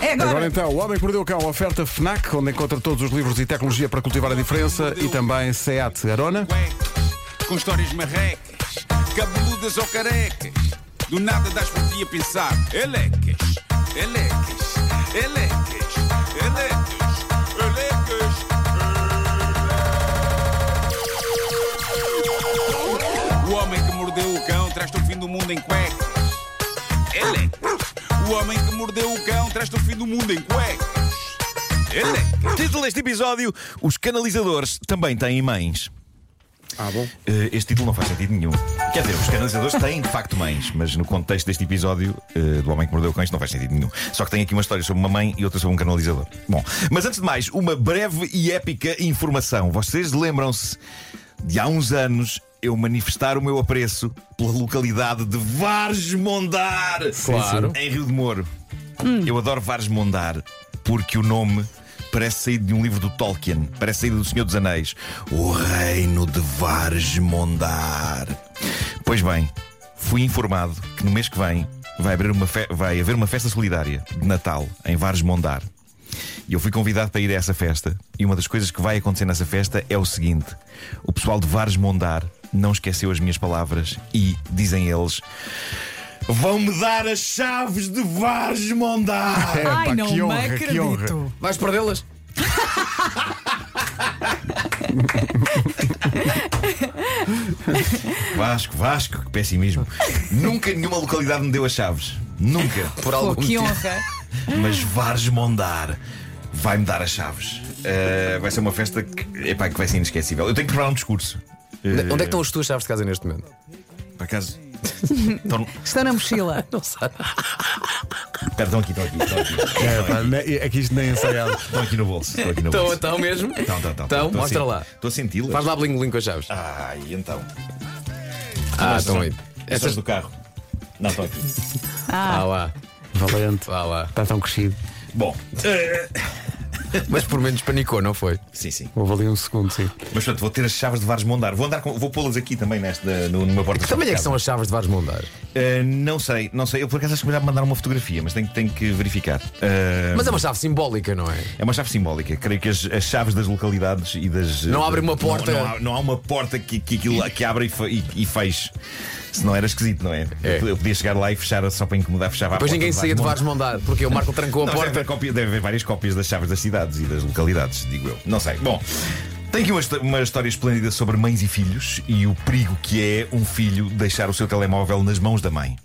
É agora. Agora então, O Homem que Mordeu o Cão, oferta FNAC, onde encontra todos os livros e tecnologia para cultivar a diferença e também SEAT Arona. Com histórias marrecas, cabeludas ou carecas. Do nada das por ti a pensar. Elecas, elecas, elecas, elecas, elecas. O homem que mordeu o cão traz-te o fim do mundo em cuecas. Elecas. O homem que mordeu o cão traz-te o fim do mundo em cuecas. Elecas. Título deste episódio: Os canalizadores também têm mães. Ah, bom. Eh, este título não faz sentido nenhum. Quer dizer, os canalizadores têm de facto mães, mas no contexto deste episódio eh, do Homem que Mordeu o Cão, isto não faz sentido nenhum. Só que tem aqui uma história sobre uma mãe e outra sobre um canalizador. Bom, mas antes de mais, uma breve e épica informação. Vocês lembram-se de há uns anos eu manifestar o meu apreço pela localidade de Vares-Mondar, Claro. em Rio de Moro. Eu adoro Vares-Mondar porque o nome parece saído de um livro do Tolkien, parece saído do Senhor dos Anéis. O Reino de Vares-Mondar. Pois bem, fui informado que no mês que vem vai haver uma, fe- vai haver uma festa solidária de Natal em Vares-Mondar. E eu fui convidado para ir a essa festa. E uma das coisas que vai acontecer nessa festa é o seguinte: o pessoal de Vares Mondar não esqueceu as minhas palavras e, dizem eles, vão-me dar as chaves de Vares Mondar. É, Ai, pá, não que me honra, que acredito. honra. Vais perdê-las? Vasco, Vasco, que pessimismo. Nunca nenhuma localidade me deu as chaves. Nunca. Por Pô, algum que motivo. honra. Mas Vares Mondar vai-me dar as chaves. Uh, vai ser uma festa que, epá, que vai ser inesquecível. Eu tenho que preparar um discurso. Onde é que estão as tuas chaves de casa neste momento? Por acaso. Estão, Está na mochila. Não sei. Estão aqui, estão aqui, estão aqui. É, pá, ne- é que isto nem ensaiado. Estão aqui no bolso. Estão aqui no Então, bolso. então mesmo? Então, então, então. Então, Estou a mostra sen- lá. Estou a senti-las. Faz lá bling bling com as chaves. Ai, então. Ah, estão são- aí. Essas Essas. do carro. Não, estão aqui. Ah lá, Valente. vá lá. Está tão crescido. Bom, eh, Mas por menos panicou, não foi? sim, sim. Houve ali um segundo, sim. Mas portanto, vou ter as chaves de vários mondar. Vou andar com, vou pô-las aqui também nesta, no, numa porta. Que tamanho é que são as chaves de vários mondar? Eh, não sei, não sei. Eu por acaso acho que já me mandaram uma fotografia, mas tenho, tenho que verificar. Eh, Mas é uma chave simbólica, não é? É uma chave simbólica. Creio que as, as chaves das localidades e das. Não abre uma porta. Não, não há, não há uma porta que, que, aquilo, que abre e, fe- e, e feche. Se não era esquisito, não é? É. Eu, podia chegar lá e fechar só para incomodar, fechava a Depois porta. ninguém saía de vários mondar, porque o Marco trancou a Não, deve, porta. haver cópia- deve haver várias cópias das chaves das cidades e das localidades, digo eu. Não sei. Bom, tem aqui uma, histó- uma história esplêndida sobre mães e filhos e o perigo que é um filho deixar o seu telemóvel nas mãos da mãe.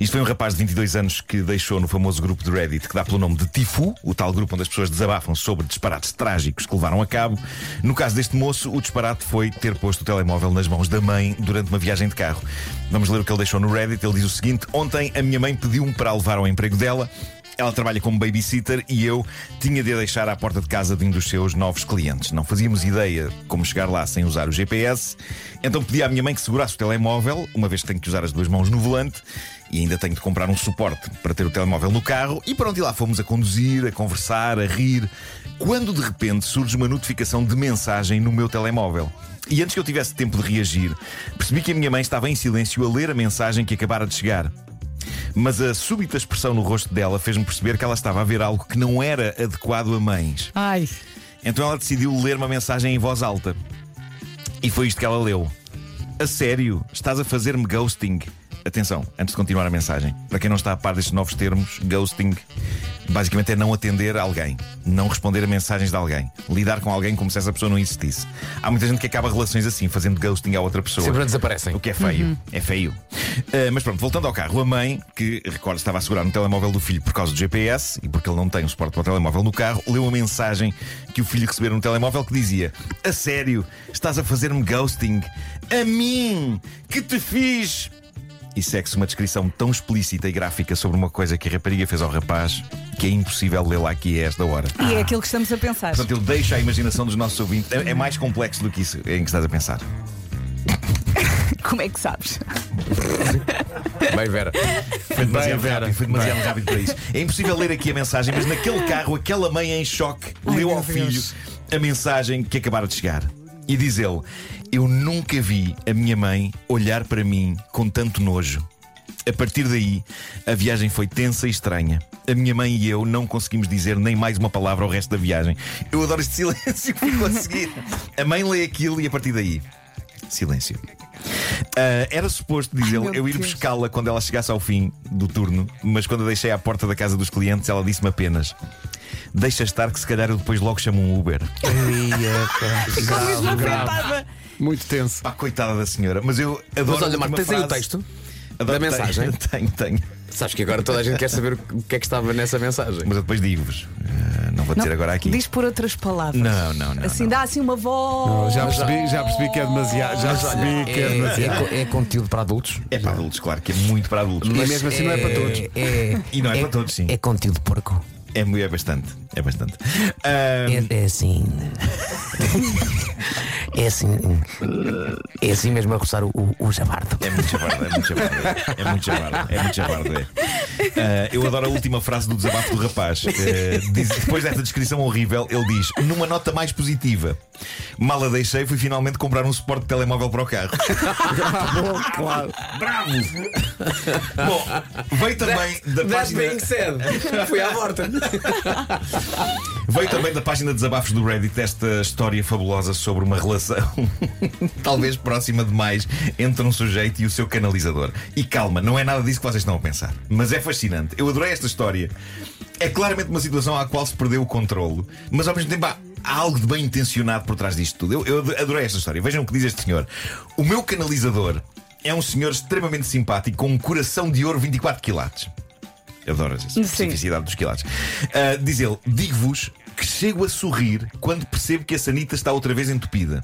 Isto foi um rapaz de 22 anos que deixou no famoso grupo de Reddit que dá pelo nome de Tifu, o tal grupo onde as pessoas desabafam sobre disparates trágicos que levaram a cabo. No caso deste moço, o disparate foi ter posto o telemóvel nas mãos da mãe durante uma viagem de carro. Vamos ler o que ele deixou no Reddit. Ele diz o seguinte: Ontem a minha mãe pediu-me para levar ao emprego dela. Ela trabalha como babysitter e eu tinha de a deixar à porta de casa de um dos seus novos clientes. Não fazíamos ideia como chegar lá sem usar o GPS, então pedi à minha mãe que segurasse o telemóvel, uma vez que tenho que usar as duas mãos no volante e ainda tenho de comprar um suporte para ter o telemóvel no carro. E pronto, e lá fomos a conduzir, a conversar, a rir, quando de repente surge uma notificação de mensagem no meu telemóvel. E antes que eu tivesse tempo de reagir, percebi que a minha mãe estava em silêncio a ler a mensagem que acabara de chegar. Mas a súbita expressão no rosto dela fez-me perceber que ela estava a ver algo que não era adequado a mães. Ai. Então ela decidiu ler uma mensagem em voz alta. E foi isto que ela leu. A sério, estás a fazer-me ghosting? Atenção, antes de continuar a mensagem, para quem não está a par destes novos termos, ghosting basicamente é não atender a alguém, não responder a mensagens de alguém, lidar com alguém como se essa pessoa não existisse. Há muita gente que acaba relações assim, fazendo ghosting a outra pessoa. Simplesmente desaparecem. O que é feio. É feio. Uh, mas pronto, voltando ao carro, a mãe, que recordo estava a segurar no telemóvel do filho por causa do GPS e porque ele não tem o suporte para o telemóvel no carro, leu a mensagem que o filho recebera no telemóvel que dizia: A sério, estás a fazer-me ghosting? A mim, que te fiz? E segue-se uma descrição tão explícita e gráfica sobre uma coisa que a rapariga fez ao rapaz que é impossível lê-la aqui a esta hora. E é aquilo que estamos a pensar. Portanto, ele deixa a imaginação dos nossos ouvintes. É, é mais complexo do que isso em que estás a pensar. Como é que sabes? Bem, Vera. Foi demasiado Vera, rápido, foi demasiado rápido para isso. É impossível ler aqui a mensagem, mas naquele carro, aquela mãe em choque Ai, leu ao filho Deus. a mensagem que acabara de chegar. E diz ele: Eu nunca vi a minha mãe olhar para mim com tanto nojo. A partir daí, a viagem foi tensa e estranha. A minha mãe e eu não conseguimos dizer nem mais uma palavra ao resto da viagem. Eu adoro este silêncio que ficou a mãe lê aquilo e a partir daí. Silêncio. Ah, era suposto, diz ele, eu ir buscá-la quando ela chegasse ao fim do turno, mas quando a deixei à porta da casa dos clientes, ela disse-me apenas: Deixa estar que se calhar eu depois logo chamo um Uber. Ficou mesmo afetada. Muito tenso. Pá, coitada da senhora. Mas eu adoro. Mas olha, Marco, tens aí o texto? Adoro- da mensagem? Tenho, tenho. Sabes que agora toda a gente quer saber o que é que estava nessa mensagem. Mas eu depois digo-vos. Ah, não vou dizer agora aqui. Diz por outras palavras. Não, não, não. Assim não. dá assim uma voz. Já percebi, já percebi que é demasiado. Já percebi olha, que é demasiado. é, é, é conteúdo para adultos. É para adultos, claro, que é muito para adultos. Mas mesmo assim não é para todos. É, E não é para todos, sim. É conteúdo porco. É, é bastante. É bastante. É, é assim. É assim. É assim mesmo a roçar o, o, jabardo. É muito chavardo, é muito chavardo. É muito chavardo, é muito chavardo. É. Ah, eu adoro a última frase do desabafo do rapaz. Ah, diz- depois desta descrição horrível, ele diz: numa nota mais positiva, mal a deixei, fui finalmente comprar um suporte de telemóvel para o carro. Claro. Bravo! Bom, veio também da página. said. Fui à morta. Veio também da página de desabafos do Reddit esta história fabulosa sobre uma relação, talvez próxima demais, entre um sujeito e o seu canalizador. E calma, não é nada disso que vocês estão a pensar. Mas é fascinante. Eu adorei esta história. É claramente uma situação à qual se perdeu o controlo, mas ao mesmo tempo há, há algo de bem intencionado por trás disto tudo. Eu, eu adorei esta história. Vejam o que diz este senhor. O meu canalizador é um senhor extremamente simpático com um coração de ouro 24 quilates. Adoro essa especificidade dos quilates. Ah, diz ele: digo-vos que chego a sorrir quando percebo que a sanita está outra vez entupida.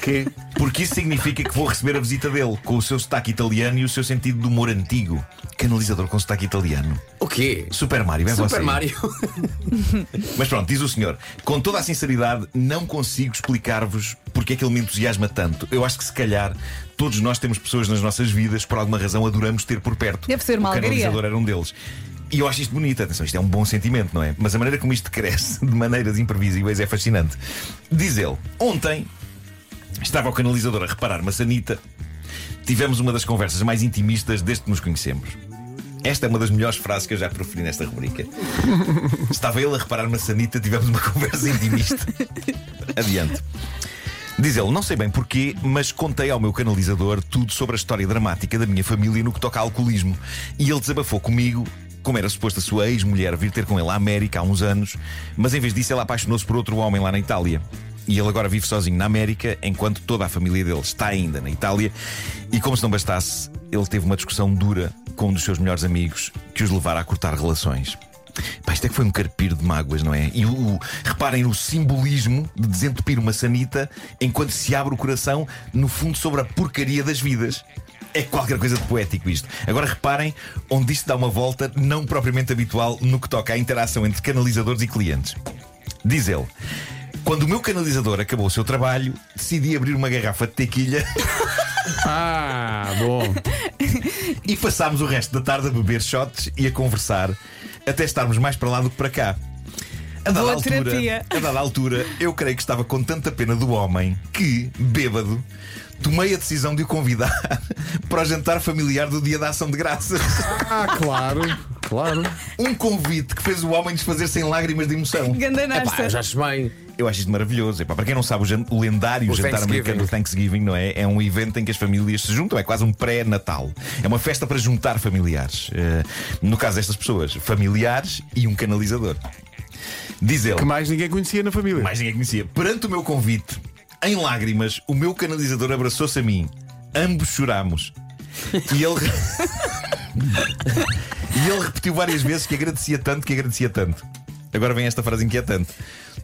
Que? Porque isso significa que vou receber a visita dele, com o seu sotaque italiano e o seu sentido de humor antigo. Canalizador com sotaque italiano. O quê? Super Mario, é Super você. Mario. Mas pronto, diz o senhor, com toda a sinceridade, não consigo explicar-vos porque é que ele me entusiasma tanto. Eu acho que se calhar todos nós temos pessoas nas nossas vidas, por alguma razão adoramos ter por perto. Deve ser uma o alegria. canalizador era um deles. E eu acho isto bonito, atenção, isto é um bom sentimento, não é? Mas a maneira como isto cresce de maneiras imprevisíveis é fascinante. Diz ele, ontem estava o canalizador a reparar uma sanita, tivemos uma das conversas mais intimistas desde que nos conhecemos. Esta é uma das melhores frases que eu já proferi nesta rubrica. Estava ele a reparar uma sanita, tivemos uma conversa intimista. Adiante. Diz ele, não sei bem porquê, mas contei ao meu canalizador tudo sobre a história dramática da minha família no que toca a alcoolismo. E ele desabafou comigo, como era suposto a sua ex-mulher vir ter com ele à América há uns anos, mas em vez disso ele apaixonou-se por outro homem lá na Itália. E ele agora vive sozinho na América, enquanto toda a família dele está ainda na Itália. E como se não bastasse, ele teve uma discussão dura com um dos seus melhores amigos que os levara a cortar relações. Pá, isto é que foi um carpir de mágoas, não é? E o, o- reparem no simbolismo de desentupir uma sanita enquanto se abre o coração, no fundo, sobre a porcaria das vidas. É qualquer coisa de poético isto. Agora reparem onde isto dá uma volta não propriamente habitual no que toca à interação entre canalizadores e clientes. Diz ele. Quando o meu canalizador acabou o seu trabalho, decidi abrir uma garrafa de tequilha Ah, bom. e passámos o resto da tarde a beber shots e a conversar até estarmos mais para lá do que para cá. A dada, Boa altura, terapia. a dada altura, eu creio que estava com tanta pena do homem que, bêbado, tomei a decisão de o convidar para o jantar familiar do Dia da Ação de Graças. Ah, claro. Claro. Um convite que fez o homem desfazer-se em lágrimas de emoção. Ganda Epá, já bem. Eu acho isto maravilhoso. Epá, para quem não sabe, o, lendário O jantar americano Thanksgiving não é? é um evento em que as famílias se juntam, é quase um pré-natal. É uma festa para juntar familiares. Eh, no caso destas pessoas, familiares e um canalizador. Diz ele. Que mais ninguém conhecia na família. Mais ninguém conhecia. Perante o meu convite, em lágrimas, o meu canalizador abraçou-se a mim. Ambos chorámos. E ele. e ele repetiu várias vezes que agradecia tanto, que agradecia tanto. Agora vem esta frase inquietante.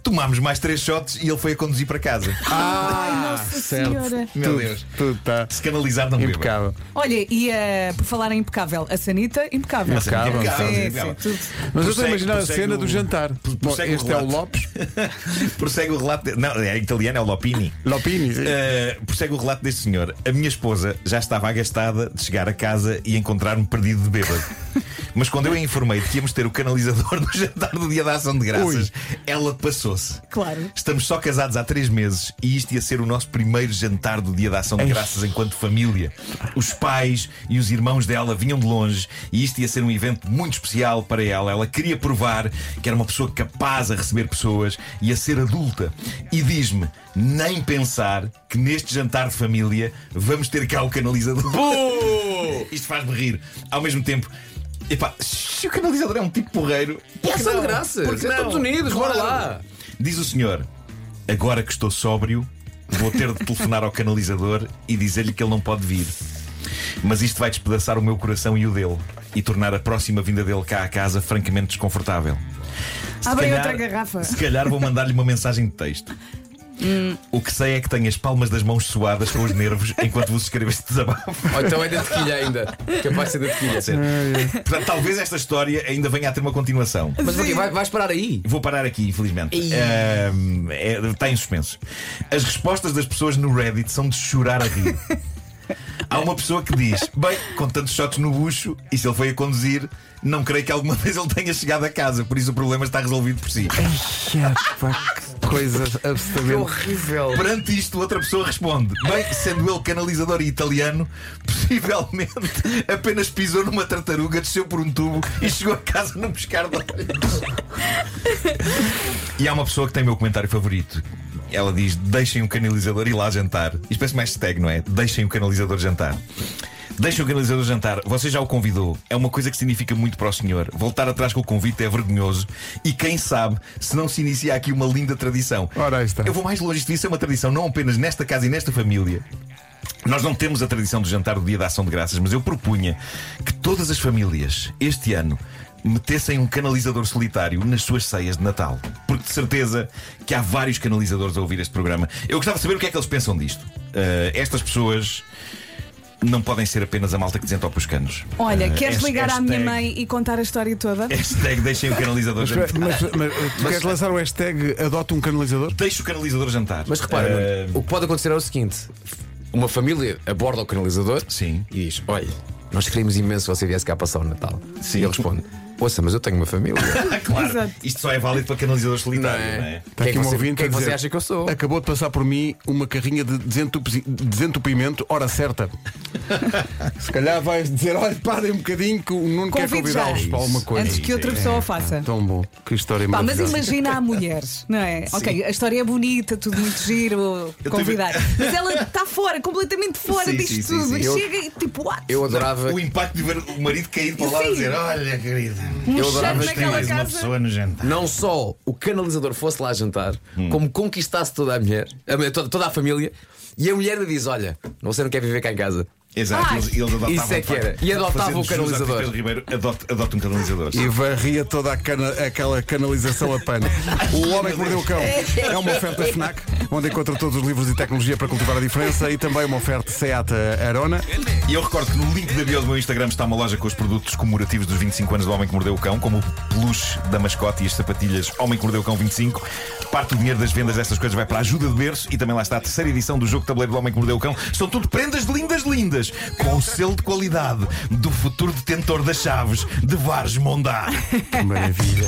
Tomámos mais três shots e ele foi a conduzir para casa. Ah, certo. Senhora. Meu Tudo- Deus. Tudo está Se canalizar não beba. impecável. Olha, e eh, por falar em impecável, a Sanita, impecável. A Sanita Impecável. impecável, Sim, impecável. sim, tudo. Mas eu estou a imaginar a cena o- do jantar. Bom, prossegue o este é o. Lopes. prossegue o relato. de- Não, é italiano, é o Lopini. Lopini. sim. Uh, prossegue o relato deste senhor. A minha esposa já estava agastada de chegar a casa e encontrar-me perdido de bêbado. Mas quando eu a informei de que íamos ter o canalizador no jantar do dia da ação de graças, ela passou-se. Claro. Estamos só casados há três meses e isto ia ser o nosso primeiro jantar do dia da ação de graças enquanto família. Os pais e os irmãos dela vinham de longe e isto ia ser um evento muito especial para ela. Ela queria provar que era uma pessoa capaz a receber pessoas e a ser adulta. E diz-me, nem pensar que neste jantar de família vamos ter cá o canalizador. Isto faz-me rir. Ao mesmo tempo. Epá, se o canalizador é um tipo porreiro. E por que ação de não? graças. Por que É não? Estados Unidos, bora Claro. lá. Diz o senhor, agora que estou sóbrio, vou ter de telefonar ao canalizador e dizer-lhe que ele não pode vir. Mas isto vai despedaçar o meu coração e o dele e tornar a próxima vinda dele cá à casa francamente desconfortável. Se Abre calhar- outra garrafa. Se calhar vou mandar-lhe uma mensagem de texto. O que sei é que tenho as palmas das mãos suadas com os nervos enquanto vos escrevo este desabafo. Ou então é da tequilha ainda. Capaz de ser da tequilha. Ser. Portanto, talvez esta história ainda venha a ter uma continuação. Mas porquê? Vai, vais parar aí? Vou parar aqui, infelizmente. Ahm, é- está em suspenso. As respostas das pessoas no Reddit são de chorar a rir. Há uma pessoa que diz: Bem, com tantos shots no bucho, e se ele foi a conduzir, não creio que alguma vez ele tenha chegado a casa, por isso o problema está resolvido por si. Que coisa Que absolutamente. horrível. Perante isto, outra pessoa responde: Bem, sendo ele canalizador e italiano, possivelmente apenas pisou numa tartaruga, desceu por um tubo e chegou a casa num pescar de olhos. E há uma pessoa que tem o meu comentário favorito. Ela diz: Deixem o canalizador ir lá jantar. Isto parece mais hashtag, não é? Deixem o canalizador jantar. Deixem o canalizador jantar. Você já o convidou. É uma coisa que significa muito para o senhor. Voltar atrás com o convite é vergonhoso. E quem sabe se não se inicia aqui uma linda tradição. Ora, aí está. Eu vou mais longe. Isto devia ser uma tradição, não apenas nesta casa e nesta família. Nós não temos a tradição do jantar do dia da ação de graças, mas eu propunha que todas as famílias, este ano, metessem um canalizador solitário nas suas ceias de Natal. Porque de certeza que há vários canalizadores a ouvir este programa. Eu gostava de saber o que é que eles pensam disto. Uh, estas pessoas não podem ser apenas a malta que desentopa os canos. Olha, Uh, queres ligar à minha mãe e contar a história toda? Hashtag deixem o canalizador Mas, jantar. mas, mas, tu queres lançar o hashtag adota um canalizador? Deixe o canalizador jantar. Mas repara, Uh, Nuno, o que pode acontecer é o seguinte: uma família aborda o canalizador Sim. e diz: Olha, nós queríamos imenso se você viesse cá passar o Natal. Sim. E ele responde: Ouça, mas eu tenho uma família. Claro. Exato. Isto só é válido para canalizadores solitários, não é? Está Quem é aqui que um você- ouvinte quem é a que você dizer, acha que eu sou? Acabou de passar por mim uma carrinha de desentupi- desentupimento, hora certa. Se calhar vais dizer: olha, parem um bocadinho que o Nuno quer convidá-los para alguma coisa. Antes que outra pessoa o faça. Tão bom, que história Pá, mas imagina a mulheres, não é? Ok, a história é bonita, tudo muito giro, Eu convidar. Mas ela está fora, completamente fora Sim, disto sim, sim, tudo. sim. E Eu- chega e tipo, what? Eu adorava. O impacto de ver o marido cair para lá e Sim. dizer: Olha, querida, Um eu adorava mais uma casa. pessoa no jantar. Não só o canalizador fosse lá jantar, Hum. como conquistasse toda a mulher, a mulher- toda, toda a família, e a mulher lhe diz: Olha, você não quer viver cá em casa. Exato, eles, eles adotavam. Isso é que era. E adotava fazendo o canalizador. Pedro Ribeiro, adota, adota um canalizador. E varria toda a cana- aquela canalização a pano. O Homem que Mordeu o Cão é uma oferta FNAC, onde encontra todos os livros e tecnologia para cultivar a diferença e também uma oferta SEAT Arona. E eu recordo que no link da bio do meu Instagram está uma loja com os produtos comemorativos dos 25 anos do Homem que Mordeu o Cão, como o peluche da mascote e as sapatilhas Homem que Mordeu o Cão 25. Parte do dinheiro das vendas destas coisas vai para a ajuda de berço e também lá está a terceira edição do jogo de tabuleiro do Homem que Mordeu o Cão. São tudo prendas lindas, lindas, com o selo de qualidade do futuro detentor das chaves de Vares Mondar. Que maravilha.